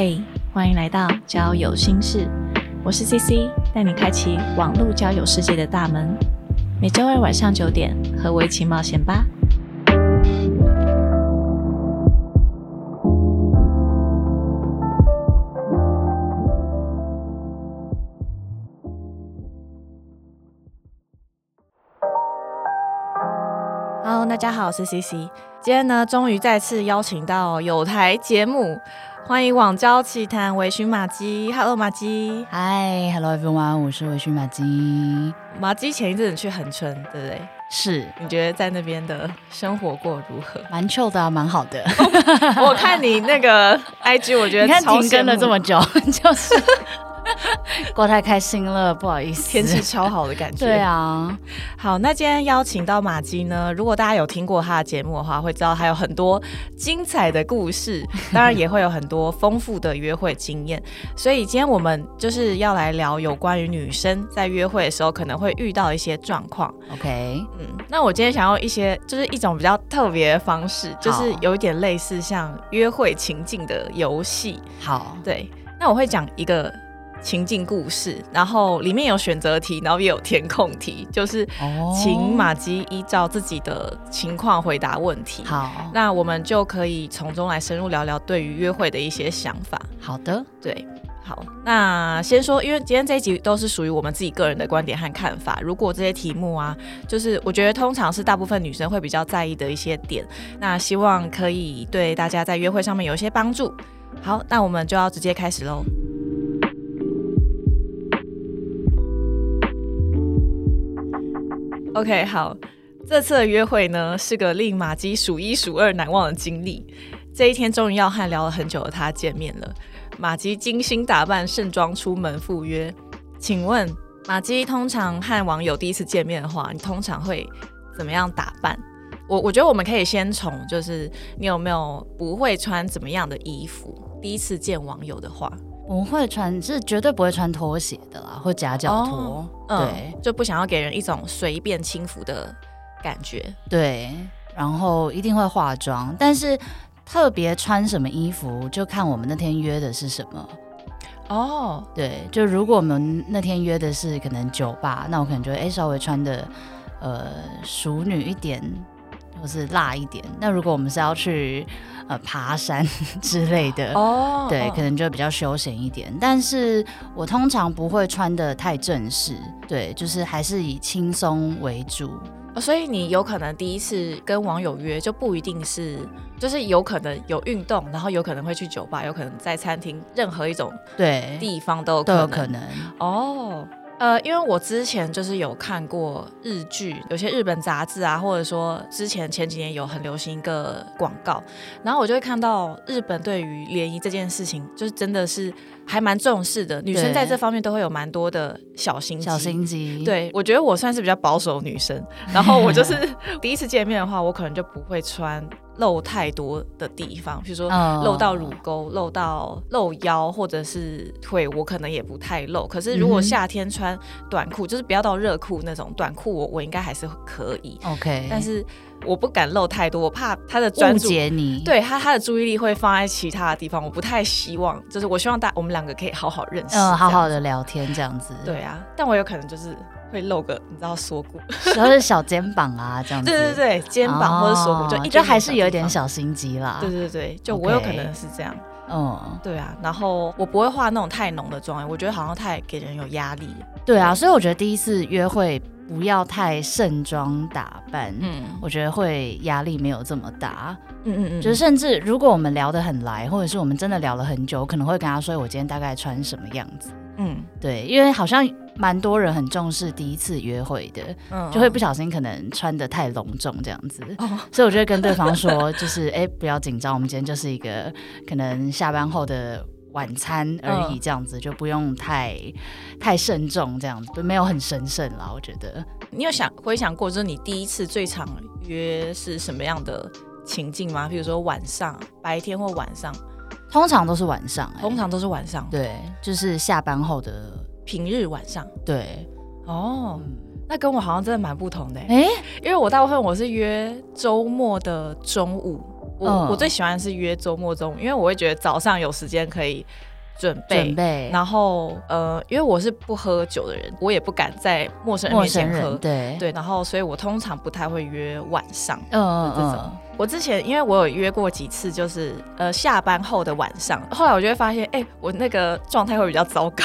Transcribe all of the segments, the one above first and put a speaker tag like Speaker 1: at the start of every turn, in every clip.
Speaker 1: 嘿，欢迎来到交友心事，我是 CC，带你开启网络交友世界的大门。每周二晚上九点，和我一起冒险吧。Hello，大家好，我是 CC。今天呢，终于再次邀请到有台节目，欢迎网交奇谈微醺马基。Hello，马基。
Speaker 2: 嗨，Hello everyone，我是微醺马基。
Speaker 1: 马基前一阵子去恒春，对不对？
Speaker 2: 是，
Speaker 1: 你觉得在那边的生活过如何？
Speaker 2: 蛮 chill 的，蛮好的。
Speaker 1: 我看你那个 IG，我觉得
Speaker 2: 你看
Speaker 1: 超
Speaker 2: 停更了这么久，就是 过太开心了，不好意思。
Speaker 1: 天气超好的感觉。
Speaker 2: 对，啊，
Speaker 1: 好，那今天邀请到马姬呢，如果大家有听过他的节目的话，会知道他有很多精彩的故事，当然也会有很多丰富的约会经验。所以今天我们就是要来聊有关于女生在约会的时候可能会遇到一些状况。
Speaker 2: OK，
Speaker 1: 嗯，那我今天想要一些，就是一种比较特别的方式，就是有一点类似像约会情境的游戏。
Speaker 2: 好，
Speaker 1: 对，那我会讲一个情境故事，然后里面有选择题，然后也有填空题，就是
Speaker 2: 哦
Speaker 1: 请马吉依照自己的情况回答问题。
Speaker 2: 好，
Speaker 1: 那我们就可以从中来深入聊聊对于约会的一些想法。
Speaker 2: 好的，
Speaker 1: 对，好，那先说，因为今天这一集都是属于我们自己个人的观点和看法。如果这些题目啊，就是我觉得通常是大部分女生会比较在意的一些点，那希望可以对大家在约会上面有一些帮助。好，那我们就要直接开始喽。OK，好，这次的约会呢是个令马姬数一数二难忘的经历。这一天终于要和聊了很久的他见面了。马姬精心打扮，盛装出门赴约。请问马姬通常和网友第一次见面的话，你通常会怎么样打扮？我我觉得我们可以先从就是你有没有不会穿怎么样的衣服？第一次见网友的话，
Speaker 2: 我会穿，是绝对不会穿拖鞋的啦，或夹脚拖。
Speaker 1: 哦
Speaker 2: 对
Speaker 1: 嗯，就不想要给人一种随便轻浮的感觉。
Speaker 2: 对，然后一定会化妆，但是特别穿什么衣服，就看我们那天约的是什么。
Speaker 1: 哦，
Speaker 2: 对，就如果我们那天约的是可能酒吧，那我可能就会哎、稍微穿的呃熟女一点，或是辣一点。那如果我们是要去呃爬山 之类的，
Speaker 1: 哦，
Speaker 2: 对，
Speaker 1: 哦
Speaker 2: 可能就比较休闲一点。但是我通常不会穿的太正式，对，就是还是以轻松为主。
Speaker 1: 哦所以你有可能第一次跟网友约，就不一定是，就是有可能有运动，然后有可能会去酒吧，有可能在餐厅，任何一种
Speaker 2: 对，
Speaker 1: 地方都有可能。
Speaker 2: 都有可能。
Speaker 1: 哦，呃，因为我之前就是有看过日剧，有些日本杂志啊，或者说之前前几年有很流行一个广告，然后我就会看到日本对于联谊这件事情，就是真的是还蛮重视的，女生在这方面都会有蛮多的小心机
Speaker 2: 小心机，，
Speaker 1: 对，我觉得我算是比较保守女生，然后我就是 第一次见面的话，我可能就不会穿露太多的地方，比如说
Speaker 2: 嗯
Speaker 1: 露到乳沟、露到露腰或者是腿，我可能也不太露。可是如果夏天穿短裤，就是不要到热裤那种短裤，我我应该还是可以
Speaker 2: ，OK，
Speaker 1: 但是我不敢露太多，我怕他的专注。
Speaker 2: 解你，
Speaker 1: 对他，他的注意力会放在其他的地方，我不太希望，就是我希望大我们两个可以好好认识，
Speaker 2: 嗯，好好
Speaker 1: 的。
Speaker 2: 的聊天这样子，
Speaker 1: 对，啊，但我有可能就是会露个你知道锁骨，
Speaker 2: 然后是小肩膀啊这样子，
Speaker 1: 对对对，肩膀或者锁骨就
Speaker 2: 哦
Speaker 1: 一点
Speaker 2: 就还是有一。点小心机啦，
Speaker 1: 对对对，就我有可能是这样。
Speaker 2: 嗯，
Speaker 1: 对啊，然后我不会化那种太浓的妆，我觉得好像太给人有压力。
Speaker 2: 对啊，所以我觉得第一次约会不要太盛装打扮，
Speaker 1: 嗯
Speaker 2: 我觉得会压力没有这么大。
Speaker 1: 嗯嗯嗯，
Speaker 2: 就是甚至如果我们聊得很来，或者是我们真的聊了很久，我可能会跟他说我今天大概穿什么样子。
Speaker 1: 嗯
Speaker 2: 对，因为好像蛮多人很重视第一次约会的，
Speaker 1: 嗯
Speaker 2: 就会不小心可能穿的太隆重这样子。
Speaker 1: 哦
Speaker 2: 所以我就会跟对方说，就是哎、不要紧张，我们今天就是一个可能下班后的晚餐而已，
Speaker 1: 嗯
Speaker 2: 这样子就不用太太慎重，这样子没有很神圣啦，我觉得。
Speaker 1: 你有想回想过，就是你第一次最常约是什么样的情境吗？比如说晚上、白天或晚上，
Speaker 2: 通常都是晚上、哎
Speaker 1: 通常都是晚上，
Speaker 2: 对，就是下班后的
Speaker 1: 平日晚上。
Speaker 2: 对，
Speaker 1: 哦，
Speaker 2: 嗯。
Speaker 1: 那跟我好像真的蛮不同的欸，
Speaker 2: 哎、
Speaker 1: 因为我大部分我是约周末的中午，我、
Speaker 2: 嗯。
Speaker 1: 我最喜欢是约周末中午，因为我会觉得早上有时间可以准备。
Speaker 2: 准备。
Speaker 1: 然后，呃，因为我是不喝酒的人，我也不敢在陌生人面前喝，。
Speaker 2: 对，
Speaker 1: 对，然后，所以我通常不太会约晚上。
Speaker 2: 嗯嗯
Speaker 1: 这种
Speaker 2: 嗯，
Speaker 1: 我之前因为我有约过几次，就是呃下班后的晚上，后来我就会发现，哎、我那个状态会比较糟糕，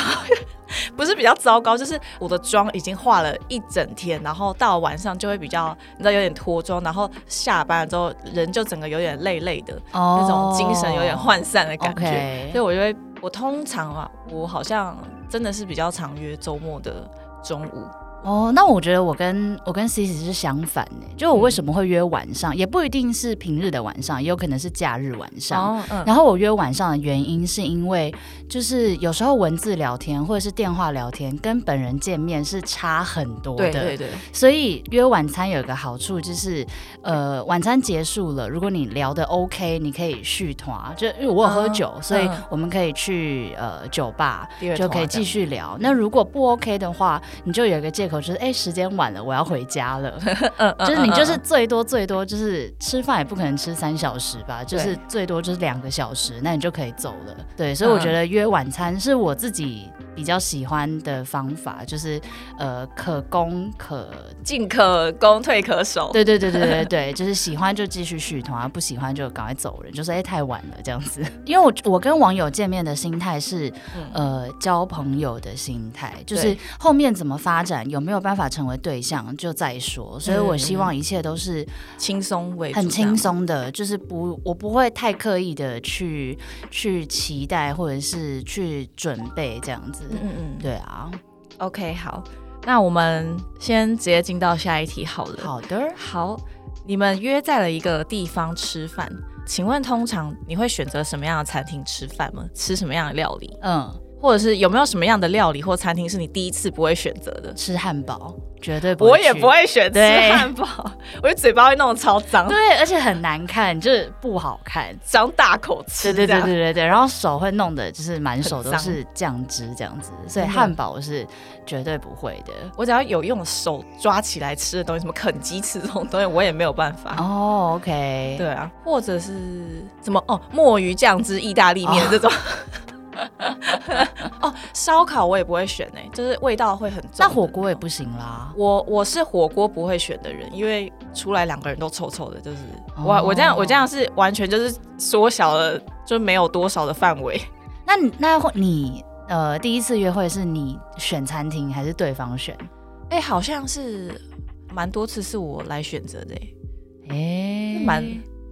Speaker 1: 不是比较糟糕，就是我的妆已经化了一整天，然后到晚上就会比较你知道有点脱妆，然后下班了之后人就整个有点累累的，
Speaker 2: 哦。
Speaker 1: 那种精神有点涣散的感觉。所以我就会我通常啊，我好像真的是比较常约周末的中午。
Speaker 2: 哦，那我觉得我跟我跟 C C 是相反的，就我为什么会约晚上，也不一定是平日的晚上，也有可能是假日晚上。
Speaker 1: 哦，嗯，
Speaker 2: 然后我约晚上的原因是因为，就是有时候文字聊天或者是电话聊天，跟本人见面是差很多的。
Speaker 1: 对对对，
Speaker 2: 所以约晚餐有一个好处就是，呃，晚餐结束了，如果你聊的 OK，你可以续团，就因为我有喝酒，
Speaker 1: 嗯
Speaker 2: 所以
Speaker 1: 嗯
Speaker 2: 我们可以去呃酒吧，就可以继续聊。那如果不 OK 的话，你就有一个借口，就是哎、时间晚了，我要回家了。就是你就是
Speaker 1: 嗯
Speaker 2: 最多最多就是吃饭也不可能吃三小时吧，就是最多就是两个小时，那你就可以走了。对，所以我觉得约晚餐是我自己比较喜欢的方法，就是呃可攻可。
Speaker 1: 进可攻，退可守。
Speaker 2: 对对对对对对，就是喜欢就继续续团，啊不喜欢就赶快走人，就是哎、太晚了这样子。因为我我跟网友见面的心态是
Speaker 1: 嗯
Speaker 2: 呃交朋友的心态，就是后面怎么发展，有没有办法成为对象就再说。所以我希望一切都是
Speaker 1: 轻松为，
Speaker 2: 很轻。松的，就是不我不会太刻意的去去期待或者是去准备这样子。
Speaker 1: 嗯嗯嗯，
Speaker 2: 对啊
Speaker 1: ，OK，好，那我们先直接进到下一题好了。
Speaker 2: 好的。
Speaker 1: 好，你们约在了一个地方吃饭，请问通常你会选择什么样的餐厅吃饭吗？吃什么样的料理，
Speaker 2: 嗯，
Speaker 1: 或者是有没有什么样的料理或餐厅是你第一次不会选择的？
Speaker 2: 吃汉堡绝对不会
Speaker 1: 我也不会选吃
Speaker 2: 对
Speaker 1: 汉堡，我的嘴巴会弄得超脏，
Speaker 2: 对，而且很难看，就是不好看。
Speaker 1: 张大口吃。
Speaker 2: 对对对对对对，然后手会弄得就是满手都是酱汁这样子，所以汉堡我是绝对不会的。
Speaker 1: 我只要有用手抓起来吃的东西，什么啃鸡翅这种东西，我也没有办法。
Speaker 2: 哦，OK，
Speaker 1: 对啊，或者是什么哦，墨鱼酱汁意大利面这种。哦，烧烤我也不会选诶、就是味道会很重。
Speaker 2: 那火锅也不行啦。
Speaker 1: 我我是火锅不会选的人，因为出来两个人都臭臭的，就是
Speaker 2: 哦
Speaker 1: 我我这样我这样是完全就是缩小了，就没有多少的范围。
Speaker 2: 那你那会你呃第一次约会是你选餐厅还是对方选？
Speaker 1: 哎、好像是蛮多次是我来选择的、欸，
Speaker 2: 哎、
Speaker 1: 蛮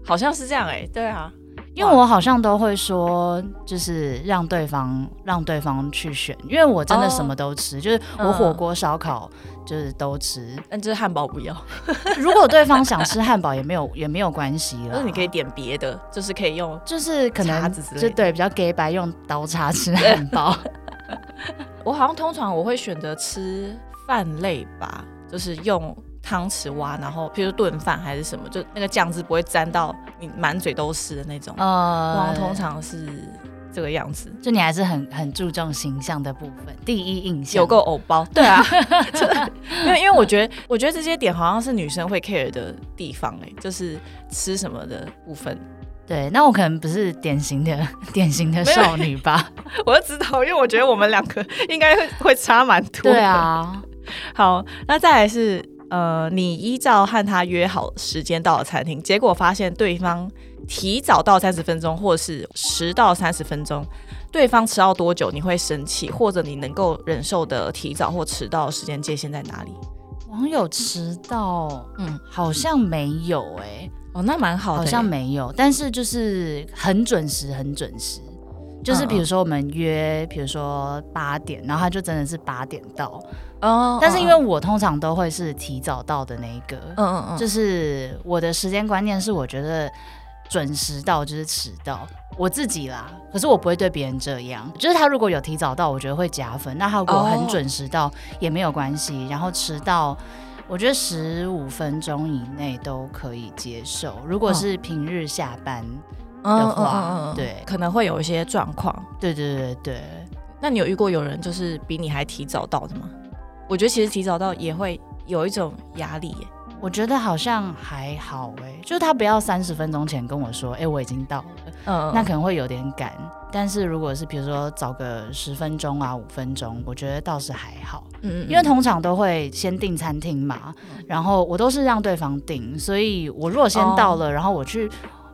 Speaker 1: 好像是这样哎、对啊，
Speaker 2: 因为我好像都会说，就是让对方让对方去选，因为我真的什么都吃，就是我
Speaker 1: 嗯
Speaker 2: 火锅、烧烤就是都吃。
Speaker 1: 但就是汉堡不要，
Speaker 2: 如果对方想吃汉堡，也没有也没有关系
Speaker 1: 了。那你可以点别的，就是可以用
Speaker 2: 就是可能就对比较 gay 白用刀叉 吃汉堡。
Speaker 1: 我好像通常我会选择吃饭类吧，就是用汤匙挖，然后譬如炖饭还是什么，就那个酱汁不会沾到你满嘴都是的那种。我好
Speaker 2: 呃
Speaker 1: 像，通常是这个样子，
Speaker 2: 就你还是很很注重形象的部分，第一印象
Speaker 1: 有够偶包。对啊，因为因为我觉得我觉得这些点好像是女生会 care 的地方哎、就是吃什么的部分。
Speaker 2: 对。那我可能不是典型的 典型的少女吧？
Speaker 1: 我就知道，因为我觉得我们两个应该会会差蛮多。
Speaker 2: 对，啊，
Speaker 1: 好，那再来是呃，你依照和他约好时间到了餐厅，结果发现对方提早到三十分钟，或是迟到三十分钟，对方迟到多久你会生气，或者你能够忍受的提早或迟到时间界限在哪里？
Speaker 2: 网友迟到，
Speaker 1: 嗯，
Speaker 2: 好像没有哎、
Speaker 1: 哦，那蛮好的欸，
Speaker 2: 好像没有，但是就是很准时，很准时。就是比如说我们约，比如说八点，然后他就真的是八点到。
Speaker 1: 哦，
Speaker 2: 但是因为
Speaker 1: 嗯
Speaker 2: 我通常都会是提早到的那一个，
Speaker 1: 嗯嗯嗯，
Speaker 2: 就是我的时间观念是，我觉得准时到就是迟到，我自己啦。可是我不会对别人这样，就是他如果有提早到，我觉得会加分。那他如果
Speaker 1: 哦
Speaker 2: 很准时到也没有关系，然后迟到。我觉得十五分钟以内都可以接受。如果是平日下班，的话对
Speaker 1: 可能会有一些状况。
Speaker 2: 对对对对，
Speaker 1: 那你有遇过有人就是比你还提早到的吗？我觉得其实提早到也会有一种压力耶。
Speaker 2: 我觉得好像还好哎、就是他不要三十分钟前跟我说，哎、我已经到了，
Speaker 1: 嗯，
Speaker 2: 那可能会有点赶。但是如果是比如说早个十分钟啊、五分钟，我觉得倒是还好，
Speaker 1: 嗯
Speaker 2: 因为通常都会先订餐厅嘛，然后我都是让对方订，所以我如果先到了，然后我去。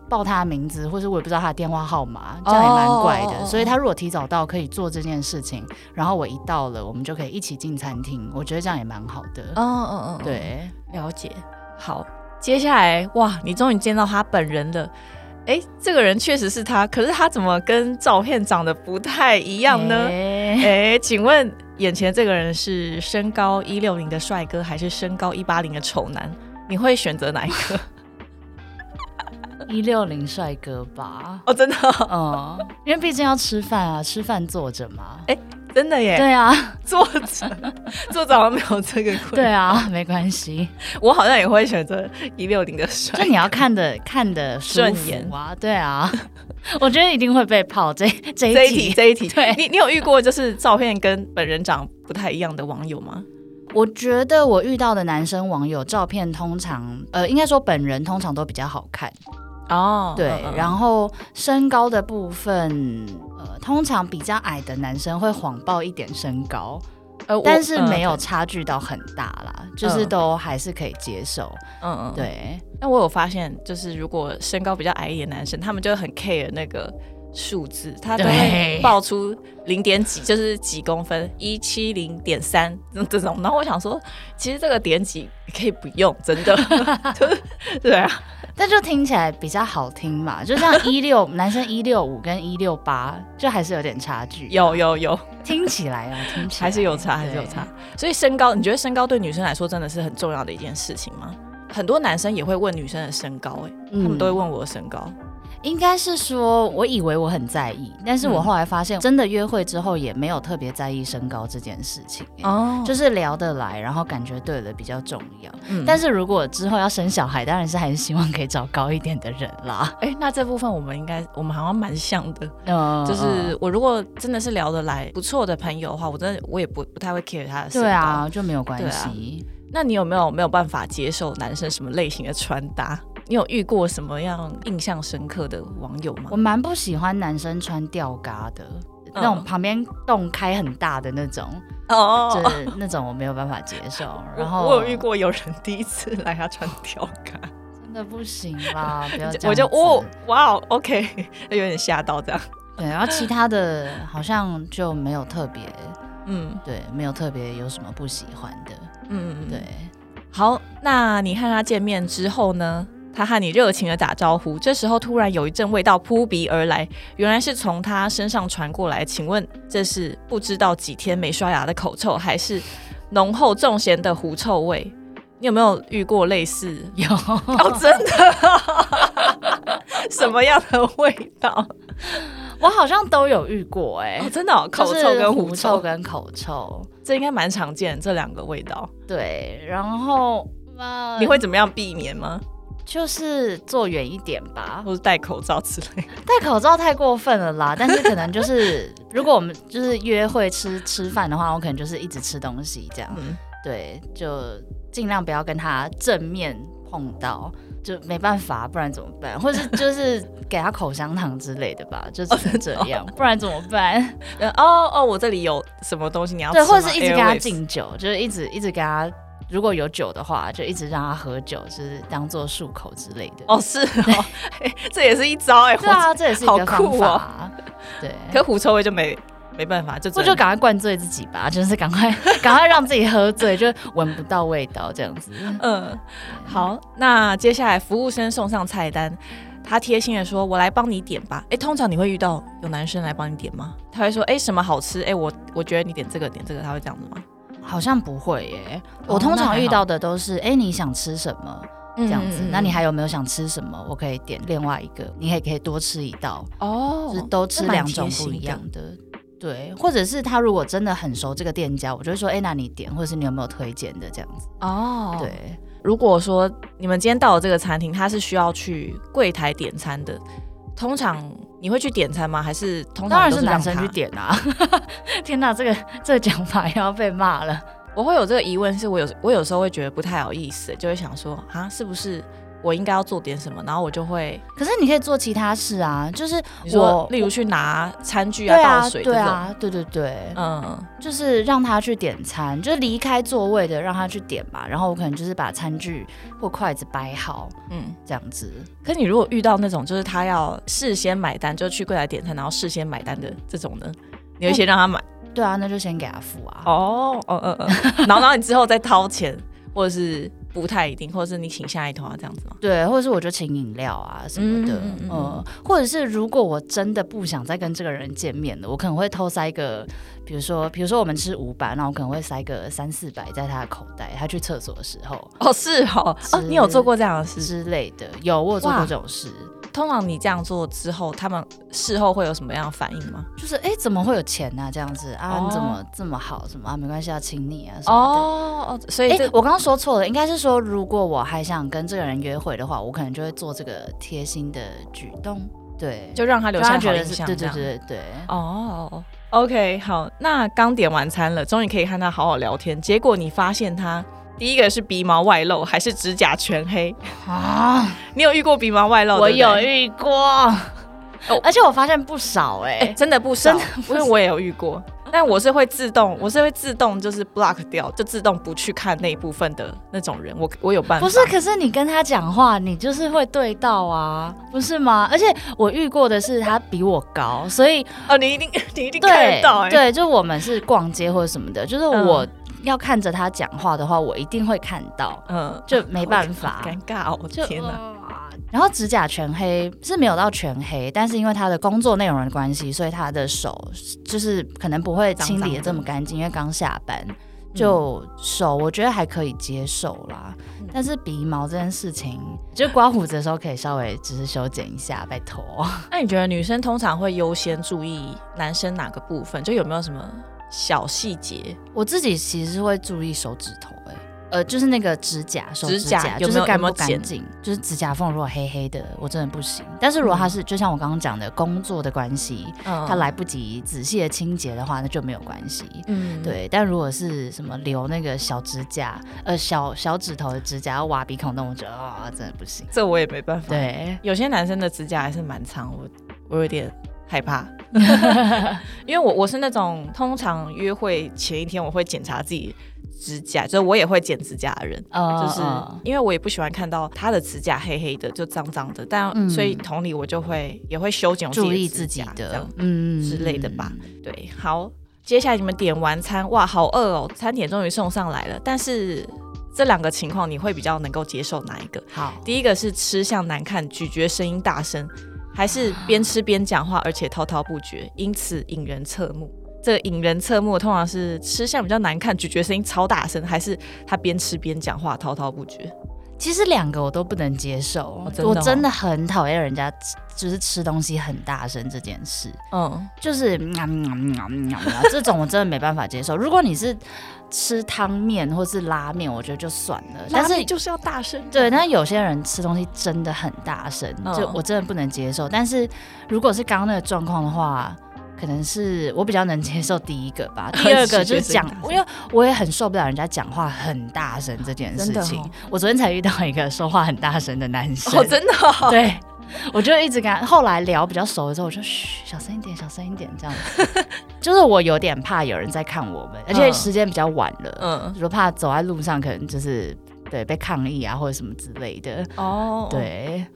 Speaker 2: 报他的名字，或是我也不知道他的电话号码，这样也蛮怪的。
Speaker 1: 哦
Speaker 2: 所以他如果提早到，可以做这件事情，然后我一到了，我们就可以一起进餐厅。我觉得这样也蛮好的。
Speaker 1: 嗯嗯嗯，
Speaker 2: 对，
Speaker 1: 了解。好，接下来哇，你终于见到他本人了。哎，这个人确实是他，可是他怎么跟照片长得不太一样呢？
Speaker 2: 诶
Speaker 1: 哎，请问眼前这个人是身高一六零的帅哥，还是身高一八零的丑男？你会选择哪一个？
Speaker 2: 一六零帅哥吧，
Speaker 1: 哦，真的哦、
Speaker 2: 嗯，因为毕竟要吃饭啊，吃饭坐着嘛。
Speaker 1: 哎真的耶！
Speaker 2: 对啊，
Speaker 1: 坐着，坐着好像没有这个困。
Speaker 2: 对，啊，没关系，
Speaker 1: 我好像也会选择一六零的帅就。
Speaker 2: 你要看的看的
Speaker 1: 顺眼
Speaker 2: 服啊，对啊，我觉得一定会被泡这这
Speaker 1: 这一题，
Speaker 2: 一题。
Speaker 1: 这一题，
Speaker 2: 对
Speaker 1: 你你有遇过就是照片跟本人长不太一样的网友吗？
Speaker 2: 我觉得我遇到的男生网友照片通常，呃，应该说本人通常都比较好看，
Speaker 1: 哦
Speaker 2: 对，然后身高的部分，呃，通常比较矮的男生会谎报一点身高，
Speaker 1: 呃
Speaker 2: 但是没，有差距到很大啦，就是
Speaker 1: 嗯
Speaker 2: 都还是可以接受。
Speaker 1: 嗯嗯，嗯。
Speaker 2: 对，
Speaker 1: 那我有发现，就是如果身高比较矮一点男生，他们就很 care 那个数字，他都会
Speaker 2: 对
Speaker 1: 报出零点几，就是几公分，一七零点三这种。然后我想说，其实这个点几可以不用，真的，就是对啊，
Speaker 2: 但就听起来比较好听嘛，就像一六 男生一六五跟一六八，就还是有点差距。
Speaker 1: 有有有，
Speaker 2: 听起来啊，听起来
Speaker 1: 还是有差，还是有差。所以身高，你觉得身高对女生来说真的是很重要的一件事情吗？很多男生也会问女生的身高、哎、
Speaker 2: 嗯
Speaker 1: 他们都会问我的身高。
Speaker 2: 应该是说，我以为我很在意，但是我后来发现，真的约会之后也没有特别在意身高这件事情、欸
Speaker 1: 哦
Speaker 2: 就是聊得来，然后感觉对了比较重要。
Speaker 1: 嗯
Speaker 2: 但是如果之后要生小孩，当然是还是希望可以找高一点的人啦。
Speaker 1: 哎、那这部分我们应该，我们好像蛮像的。
Speaker 2: 嗯
Speaker 1: 就是我如果真的是聊得来不错的朋友的话，我真的我也不不太会 care 他的身高。
Speaker 2: 对啊，就没有关系。
Speaker 1: 那你有没有没有办法接受男生什么类型的穿搭？你有遇过什么样印象深刻的网友吗
Speaker 2: 我？蛮不喜欢男生穿吊嘎的。那种旁边洞开很大的那种，
Speaker 1: 哦
Speaker 2: 就是那种我没有办法接受。然后
Speaker 1: 我有遇过有人第一次来他穿吊嘎，
Speaker 2: 真的不行吧，不要这样
Speaker 1: 我就哦哇哦，OK，有点吓到这样。
Speaker 2: 对，然后其他的好像就没有特别，
Speaker 1: 嗯
Speaker 2: 对，没有特别有什么不喜欢的，
Speaker 1: 嗯，
Speaker 2: 对。
Speaker 1: 好，那你和他见面之后呢？他和你热情的打招呼，这时候突然有一阵味道扑鼻而来，原来是从他身上传过来。请问这是不知道几天没刷牙的口臭，还是浓厚重咸的狐臭味？你有没有遇过类似？
Speaker 2: 有，
Speaker 1: 哦，真的？什么样的味道？
Speaker 2: 我好像都有遇过、哎、
Speaker 1: 哦，真的、哦，口臭跟
Speaker 2: 狐
Speaker 1: 狐臭，
Speaker 2: 跟口臭，
Speaker 1: 这应该蛮常见，这两个味道，
Speaker 2: 对，然后呃，
Speaker 1: 你会怎么样避免吗？
Speaker 2: 就是坐远一点吧，
Speaker 1: 或是戴口罩之类？
Speaker 2: 戴口罩太过分了啦。但是可能就是，如果我们就是约会吃吃饭的话，我可能就是一直吃东西这样，
Speaker 1: 嗯，
Speaker 2: 对，就尽量不要跟他正面碰到。就没办法，不然怎么办？或是就是给他口香糖之类的吧，就只能这样，不然怎么办？
Speaker 1: 呃哦哦，我这里有什么东西你要吃
Speaker 2: 对，或者是一直跟他敬酒，就是一直一直给他，如果有酒的话，就一直让他喝酒，就是当做漱口之类的。
Speaker 1: 哦，是哦，嘿 这也是一招哎、
Speaker 2: 对啊，这也是一
Speaker 1: 好
Speaker 2: 个
Speaker 1: 酷哦
Speaker 2: 方法啊。对，
Speaker 1: 可狐臭味就没没办法，就
Speaker 2: 就赶快灌醉自己吧，就是赶快 赶快让自己喝醉，就闻不到味道这样子。
Speaker 1: 嗯，好，那接下来服务生送上菜单，他贴心的说：“我来帮你点吧。”哎，通常你会遇到有男生来帮你点吗？他会说：“哎，什么好吃？哎，我我觉得你点这个点这个，他会这样子吗？
Speaker 2: 好像不会耶，
Speaker 1: 哦
Speaker 2: 我通常遇到的都是，哎、你想吃什么这样子？
Speaker 1: 嗯
Speaker 2: 那你还有没有想吃什么？我可以点另外一个，你也可以多吃一道，
Speaker 1: 哦
Speaker 2: 就是都吃两种不一样的。对，或者是他如果真的很熟这个店家，我就会说，哎、那你点，或者是你有没有推荐的这样子？
Speaker 1: 哦。
Speaker 2: 对，
Speaker 1: 如果说你们今天到了这个餐厅，他是需要去柜台点餐的，通常你会去点餐吗？还是通常
Speaker 2: 当然
Speaker 1: 都
Speaker 2: 是男生去？点啊！天哪，这个这个讲法又要被骂了。
Speaker 1: 我会有这个疑问，是我有我有时候会觉得不太好意思，就会想说啊，是不是我应该要做点什么？然后我就会，
Speaker 2: 可是你可以做其他事啊，就是我
Speaker 1: 例如去拿餐具啊、
Speaker 2: 啊
Speaker 1: 倒水
Speaker 2: 对啊，对对对，
Speaker 1: 嗯，
Speaker 2: 就是让他去点餐，就是离开座位的让他去点吧，然后我可能就是把餐具或筷子摆好，
Speaker 1: 嗯。
Speaker 2: 这样子。
Speaker 1: 可你如果遇到那种就是他要事先买单，就去柜台点餐，然后事先买单的这种呢，你会先让他买？
Speaker 2: 对啊，那就先给他付啊。
Speaker 1: 哦哦哦哦，然后然后你之后再掏钱，或者是不太一定，或者是你请下一团这样子吗？
Speaker 2: 对，或者是我就请饮料啊什么的，
Speaker 1: 嗯嗯嗯嗯
Speaker 2: 呃，或者是如果我真的不想再跟这个人见面了，我可能会偷塞个，比如说，比如说我们吃五百，那我可能会塞个三四百在他的口袋，他去厕所的时候
Speaker 1: 哦，是哦，哦，你有做过这样的事？
Speaker 2: 之类的。有，我有做过这种事，
Speaker 1: 通常你这样做之后，他们事后会有什么样的反应吗？
Speaker 2: 就是哎、诶怎么会有钱呢、这样子啊，
Speaker 1: 哦
Speaker 2: 你怎么这么好？什么啊，没关系，要请你啊什么的。
Speaker 1: 哦哦，所以
Speaker 2: 我刚刚说错了，应该是说，如果我还想跟这个人约会的话，我可能就会做这个贴心的举动，对，
Speaker 1: 就让他留下好印象，
Speaker 2: 对对对对。
Speaker 1: 哦，OK，好，那刚点完餐了，终于可以和他好好聊天。结果你发现他第一个是鼻毛外露，还是指甲全黑？
Speaker 2: 啊，
Speaker 1: 你有遇过鼻毛外露？
Speaker 2: 我有遇过，而且我发现不少哎、
Speaker 1: 哎、真的不少，
Speaker 2: 真的
Speaker 1: 因为我也有遇过。但我是会自动，我是会自动就是 block 掉，就自动不去看那一部分的那种人。我我有办法，
Speaker 2: 不是，可是你跟他讲话，你就是会对到啊，不是吗？而且我遇过的是他比我高，所以
Speaker 1: 哦，你一定 你一定看
Speaker 2: 对
Speaker 1: 得到哎、
Speaker 2: 对，就我们是逛街或者什么的，就是
Speaker 1: 嗯
Speaker 2: 我要看着他讲话的话，我一定会看到，
Speaker 1: 嗯，
Speaker 2: 就没办法
Speaker 1: 尴尬哦，我
Speaker 2: 就
Speaker 1: 天哪！
Speaker 2: 呃然后指甲全黑是没有到全黑，但是因为他的工作内容的关系，所以他的手就是可能不会清理的这么干净，因为刚下班。就手，我觉得还可以接受啦，
Speaker 1: 嗯
Speaker 2: 但是鼻毛这件事情，就刮胡子的时候可以稍微只是修剪一下，拜托。
Speaker 1: 那你觉得女生通常会优先注意男生哪个部分？就有没有什么小细节？
Speaker 2: 我自己其实是会注意手指头、欸，呃，就是那个指甲，手指
Speaker 1: 指甲
Speaker 2: 就是干不干净，就是指甲缝如果黑黑的，我真的不行。但是如果它是、就像我刚刚讲的工作的关系，
Speaker 1: 嗯
Speaker 2: 他，来不及仔细的清洁的话，那就没有关系。
Speaker 1: 嗯，
Speaker 2: 对，但如果是什么留那个小指甲，呃，小小指头的指甲要挖鼻孔那，我觉得啊、真的不行。
Speaker 1: 这我也没办法。，
Speaker 2: 对，
Speaker 1: 有些男生的指甲还是蛮长，我我有点害怕，因为我我是那种通常约会前一天我会检查自己指甲，就是我也会剪指甲的人。
Speaker 2: 呃
Speaker 1: 就是因为我也不喜欢看到他的指甲黑黑的，就脏脏的，但、
Speaker 2: 嗯
Speaker 1: 所以同理我就会也会修剪我
Speaker 2: 注意
Speaker 1: 自己
Speaker 2: 的嗯
Speaker 1: 之类的吧。对，好，接下来你们点完餐，哇，好饿哦，餐点终于送上来了。但是这两个情况，你会比较能够接受哪一个？
Speaker 2: 好，
Speaker 1: 第一个是吃相难看，咀嚼声音大声，还是边吃边讲话，而且滔滔不绝，因此引人侧目。这个引人侧目通常是吃相比较难看，咀嚼声音超大声，还是他边吃边讲话，滔滔不绝？
Speaker 2: 其实两个我都不能接受，
Speaker 1: 哦真哦
Speaker 2: 我真的很讨厌人家吃就是吃东西很大声这件事，
Speaker 1: 嗯，
Speaker 2: 就是喵喵喵喵喵这种我真的没办法接受。如果你是吃汤面或是拉面，我觉得就算了，但是
Speaker 1: 就是要大声。
Speaker 2: 对，但有些人吃东西真的很大声，
Speaker 1: 嗯
Speaker 2: 就我真的不能接受。但是如果是刚刚那个状况的话，可能是我比较能接受第一个吧。第二个就是讲因为我也很受不了人家讲话很大声这件事情。我昨天才遇到一个说话很大声的男生，
Speaker 1: 哦，真的、哦，
Speaker 2: 对。我就一直跟他，后来聊比较熟了之后，我就嘘，小声一点，小声一点，这样子。就是我有点怕有人在看我们，而且
Speaker 1: 嗯
Speaker 2: 时间比较晚了，
Speaker 1: 嗯，
Speaker 2: 就怕走在路上可能就是对被抗议啊或者什么之类的。
Speaker 1: 哦，。
Speaker 2: 对，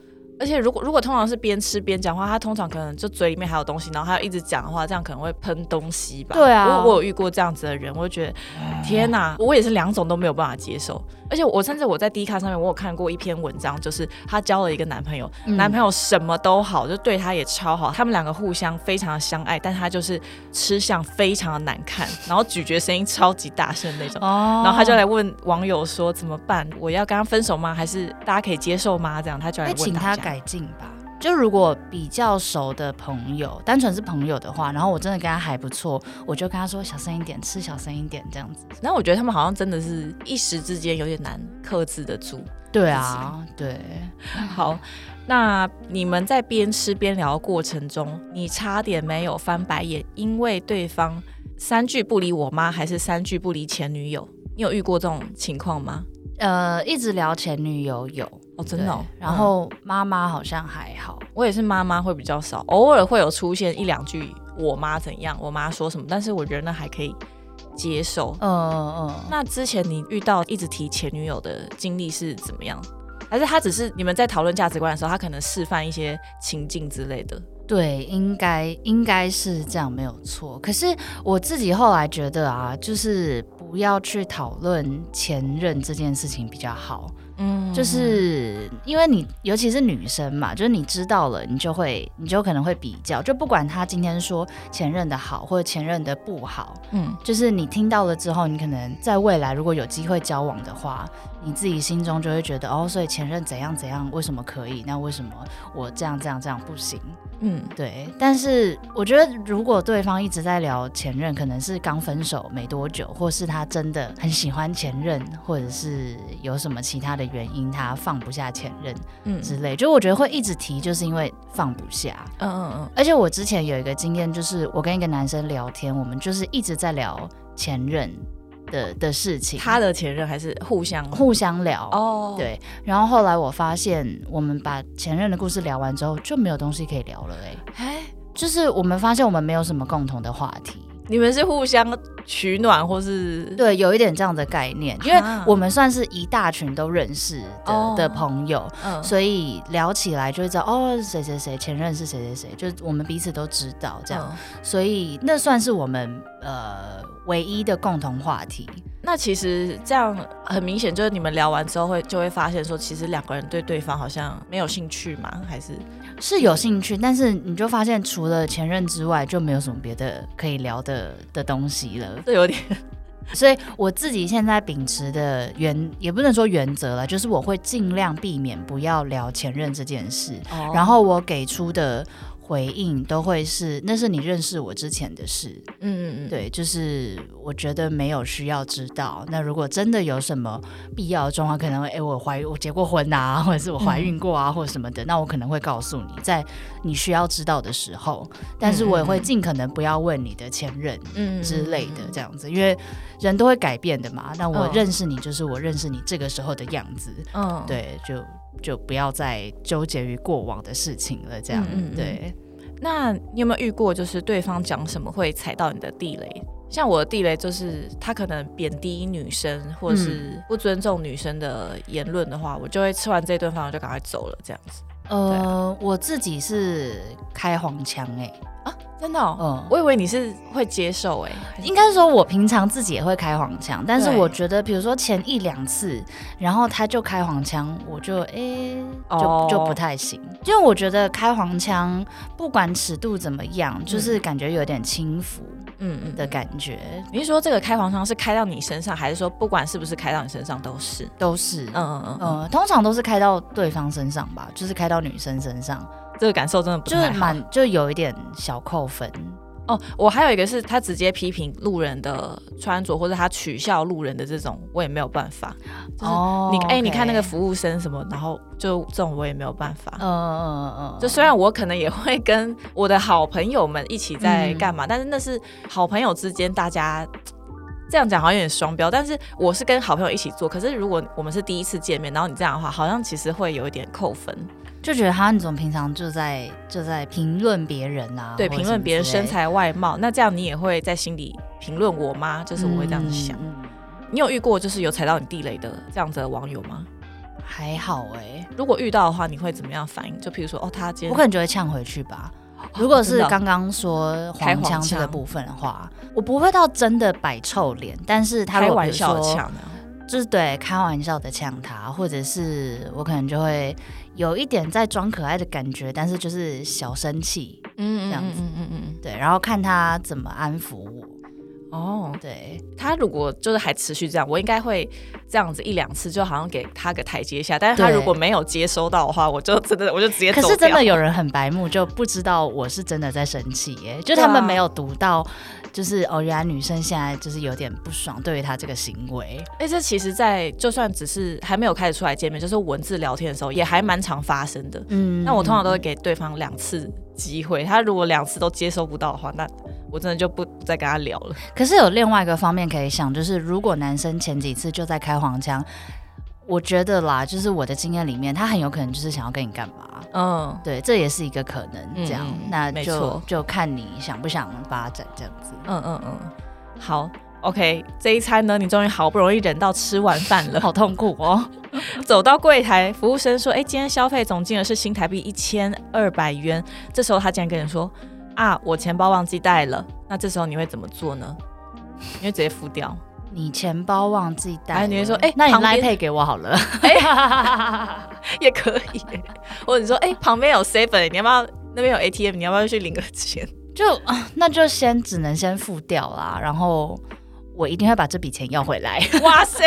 Speaker 1: 而且如果如果通常是边吃边讲话，他通常可能就嘴里面还有东西，然后他要一直讲的话，这样可能会喷东西吧。
Speaker 2: 对啊
Speaker 1: 我我有遇过这样子的人，我就觉得天哪，我也是两种都没有办法接受。而且我甚至我在 D 卡上面我有看过一篇文章，就是她交了一个男朋友，
Speaker 2: 嗯
Speaker 1: 男朋友什么都好，就对她也超好，他们两个互相非常的相爱，但她就是吃相非常的难看，然后咀嚼声音超级大声那种。
Speaker 2: 哦
Speaker 1: 然后她就来问网友说怎么办？我要跟他分手吗？还是大家可以接受吗？这样她就来问大家。
Speaker 2: 他改进吧。就如果比较熟的朋友，单纯是朋友的话，然后我真的跟他还不错，我就跟他说小声一点，吃小声一点这样子。
Speaker 1: 然后我觉得他们好像真的是一时之间有点难克制得住。
Speaker 2: 对啊，对，
Speaker 1: 好，那你们在边吃边聊的过程中，你差点没有翻白眼，因为对方三句不离我妈，还是三句不离前女友？你有遇过这种情况吗？
Speaker 2: 呃，一直聊前女友有，
Speaker 1: 哦，真的、哦。
Speaker 2: 然后妈妈好像还好，
Speaker 1: 我也是妈妈会比较少，偶尔会有出现一两句我妈怎样，我妈说什么，但是我觉得那还可以接受。
Speaker 2: 嗯嗯。
Speaker 1: 那之前你遇到一直提前女友的经历是怎么样？还是他只是你们在讨论价值观的时候，他可能示范一些情境之类的？
Speaker 2: 对，应该应该是这样，没有错。可是我自己后来觉得啊，就是不要去讨论前任这件事情比较好。
Speaker 1: 嗯，
Speaker 2: 就是因为你，尤其是女生嘛，就是你知道了，你就会，你就可能会比较，就不管他今天说前任的好或者前任的不好，
Speaker 1: 嗯。
Speaker 2: 就是你听到了之后，你可能在未来如果有机会交往的话，你自己心中就会觉得，哦，所以前任怎样怎样，为什么可以？那为什么我这样这样这样不行？
Speaker 1: 嗯
Speaker 2: 对，但是我觉得，如果对方一直在聊前任，可能是刚分手没多久，或是他真的很喜欢前任，或者是有什么其他的原因，他放不下前任
Speaker 1: 嗯
Speaker 2: 之类，就我觉得会一直提，就是因为放不下。
Speaker 1: 嗯嗯嗯，
Speaker 2: 而且我之前有一个经验，就是我跟一个男生聊天，我们就是一直在聊前任的的事情，
Speaker 1: 他的前任还是互相？
Speaker 2: 互相聊。
Speaker 1: 哦，
Speaker 2: 对，然后后来我发现，我们把前任的故事聊完之后，就没有东西可以聊了、欸。
Speaker 1: 哎，
Speaker 2: 就是我们发现我们没有什么共同的话题，
Speaker 1: 你们是互相取暖，或是
Speaker 2: 对，有一点这样的概念，因为
Speaker 1: 啊
Speaker 2: 我们算是一大群都认识的、
Speaker 1: 哦。
Speaker 2: 的朋友，
Speaker 1: 嗯。
Speaker 2: 所以聊起来就会知道哦，谁谁谁前任是谁谁谁，就是我们彼此都知道这样，
Speaker 1: 嗯。
Speaker 2: 所以那算是我们呃唯一的共同话题。
Speaker 1: 那其实这样很明显，就是你们聊完之后会就会发现说，其实两个人对对方好像没有兴趣嘛，还是
Speaker 2: 是有兴趣，但是你就发现除了前任之外，就没有什么别的可以聊的的东西了。
Speaker 1: 这有点。
Speaker 2: 所以我自己现在秉持的原也不能说原则了，就是我会尽量避免不要聊前任这件事，
Speaker 1: 哦。
Speaker 2: 然后我给出的回应都会是那是你认识我之前的事，
Speaker 1: 嗯嗯嗯，
Speaker 2: 对，就是我觉得没有需要知道。那如果真的有什么必要的状况，可能会哎我怀我结过婚啊，或者是我怀孕过啊，或者什么的，那我可能会告诉你，在你需要知道的时候，但是我也会尽可能不要问你的前任。
Speaker 1: 嗯
Speaker 2: 之类的，这样子，因为人都会改变的嘛。那我
Speaker 1: 嗯。
Speaker 2: 认识你，就是我认识你这个时候的样子，
Speaker 1: 嗯，
Speaker 2: 对，就就不要再纠结于过往的事情了，这样，
Speaker 1: 嗯
Speaker 2: 对。
Speaker 1: 那你有没有遇过，就是对方讲什么会踩到你的地雷？像我的地雷就是他可能贬低女生，或者是不尊重女生的言论的话，我就会吃完这顿饭我就赶快走了，这样子。
Speaker 2: 呃，我自己是开黄腔哎、
Speaker 1: 啊，真的、哦，
Speaker 2: 嗯，
Speaker 1: 我以为你是会接受哎、还是？
Speaker 2: 应该是说，我平常自己也会开黄腔，但是我觉得，比如说前一两次，然后他就开黄腔，我就哎、就、
Speaker 1: 哦。
Speaker 2: 就不太行，因为我觉得开黄腔不管尺度怎么样，就是感觉有点轻浮
Speaker 1: 嗯嗯
Speaker 2: 的感觉，
Speaker 1: 你是说这个开黄腔是开到你身上，还是说不管是不是开到你身上都是？
Speaker 2: 都是，
Speaker 1: 嗯嗯嗯，
Speaker 2: 呃，通常都是开到对方身上吧，就是开到女生身上，
Speaker 1: 这个感受真的不
Speaker 2: 就是。蛮就有一点小扣分。
Speaker 1: 哦，我还有一个是他直接批评路人的穿着，或者他取笑路人的这种，我也没有办法。就是
Speaker 2: 哦
Speaker 1: 你哎、你看那个服务生什么，然后就这种我也没有办法。
Speaker 2: 嗯嗯嗯嗯，
Speaker 1: 就虽然我可能也会跟我的好朋友们一起在
Speaker 2: 嗯
Speaker 1: 干嘛，但是那是好朋友之间，大家这样讲好像有点双标。但是我是跟好朋友一起做，可是如果我们是第一次见面，然后你这样的话，好像其实会有一点扣分。
Speaker 2: 就觉得他你怎么平常就在就在评论别人啊，
Speaker 1: 对，评论别人身材外貌，那这样你也会在心里评论我吗？就是我会这样子想。你有遇过就是有踩到你地雷的这样子的网友吗？
Speaker 2: 还好哎、
Speaker 1: 如果遇到的话，你会怎么样反应？就譬如说，哦，他今天
Speaker 2: 我可能就会呛回去吧。如果是刚刚说
Speaker 1: 黄
Speaker 2: 黄腔这个部分的话，我不会到真的摆臭脸，但是他
Speaker 1: 开玩笑的，
Speaker 2: 就是对开玩笑的呛他，或者是我可能就会有一点在装可爱的感觉，但是就是小生气，
Speaker 1: 嗯
Speaker 2: 这样子。
Speaker 1: 嗯嗯嗯。嗯
Speaker 2: 对，然后看他怎么安抚我，
Speaker 1: 嗯。哦，
Speaker 2: 对，
Speaker 1: 他如果就是还持续这样，我应该会这样子一两次，就好像给他个台阶下。但是他如果没有接收到的话，我就真的我就直接走
Speaker 2: 可是真的有人很白目，就不知道我是真的在生气耶，就他们没有读到，就是哦，原来女生现在就是有点不爽对于他这个行为，
Speaker 1: 哎、这其实在，就算只是还没有开始出来见面，就是文字聊天的时候，也还蛮常发生的。
Speaker 2: 嗯，
Speaker 1: 那我通常都会给对方两次机会，他如果两次都接收不到的话，那我真的就不不再跟他聊了。
Speaker 2: 可是有另外一个方面可以想，就是如果男生前几次就在开黄腔，我觉得啦，就是我的经验里面，他很有可能就是想要跟你干嘛。
Speaker 1: 嗯，
Speaker 2: 对，这也是一个可能。这样，
Speaker 1: 嗯
Speaker 2: 那就
Speaker 1: 没错
Speaker 2: 就看你想不想发展这样子。
Speaker 1: 嗯嗯嗯，好，OK，这一餐呢，你终于好不容易忍到吃完饭了，
Speaker 2: 好痛苦哦。
Speaker 1: 走到柜台，服务生说：“哎、今天消费总金额是新台币一千二百元。”这时候他竟然跟你说：“啊，我钱包忘记带了。”那这时候你会怎么做呢？你会直接付掉？
Speaker 2: 你钱包忘记带了，
Speaker 1: 哎你会说哎
Speaker 2: 那你来配给我好了。
Speaker 1: 哎 也可以，或者你说：“哎、旁边有 seven，你要不要？那边有 ATM，你要不要去领个钱
Speaker 2: 就啊那就先只能先付掉啦，然后我一定会把这笔钱要回来。”
Speaker 1: 哇塞，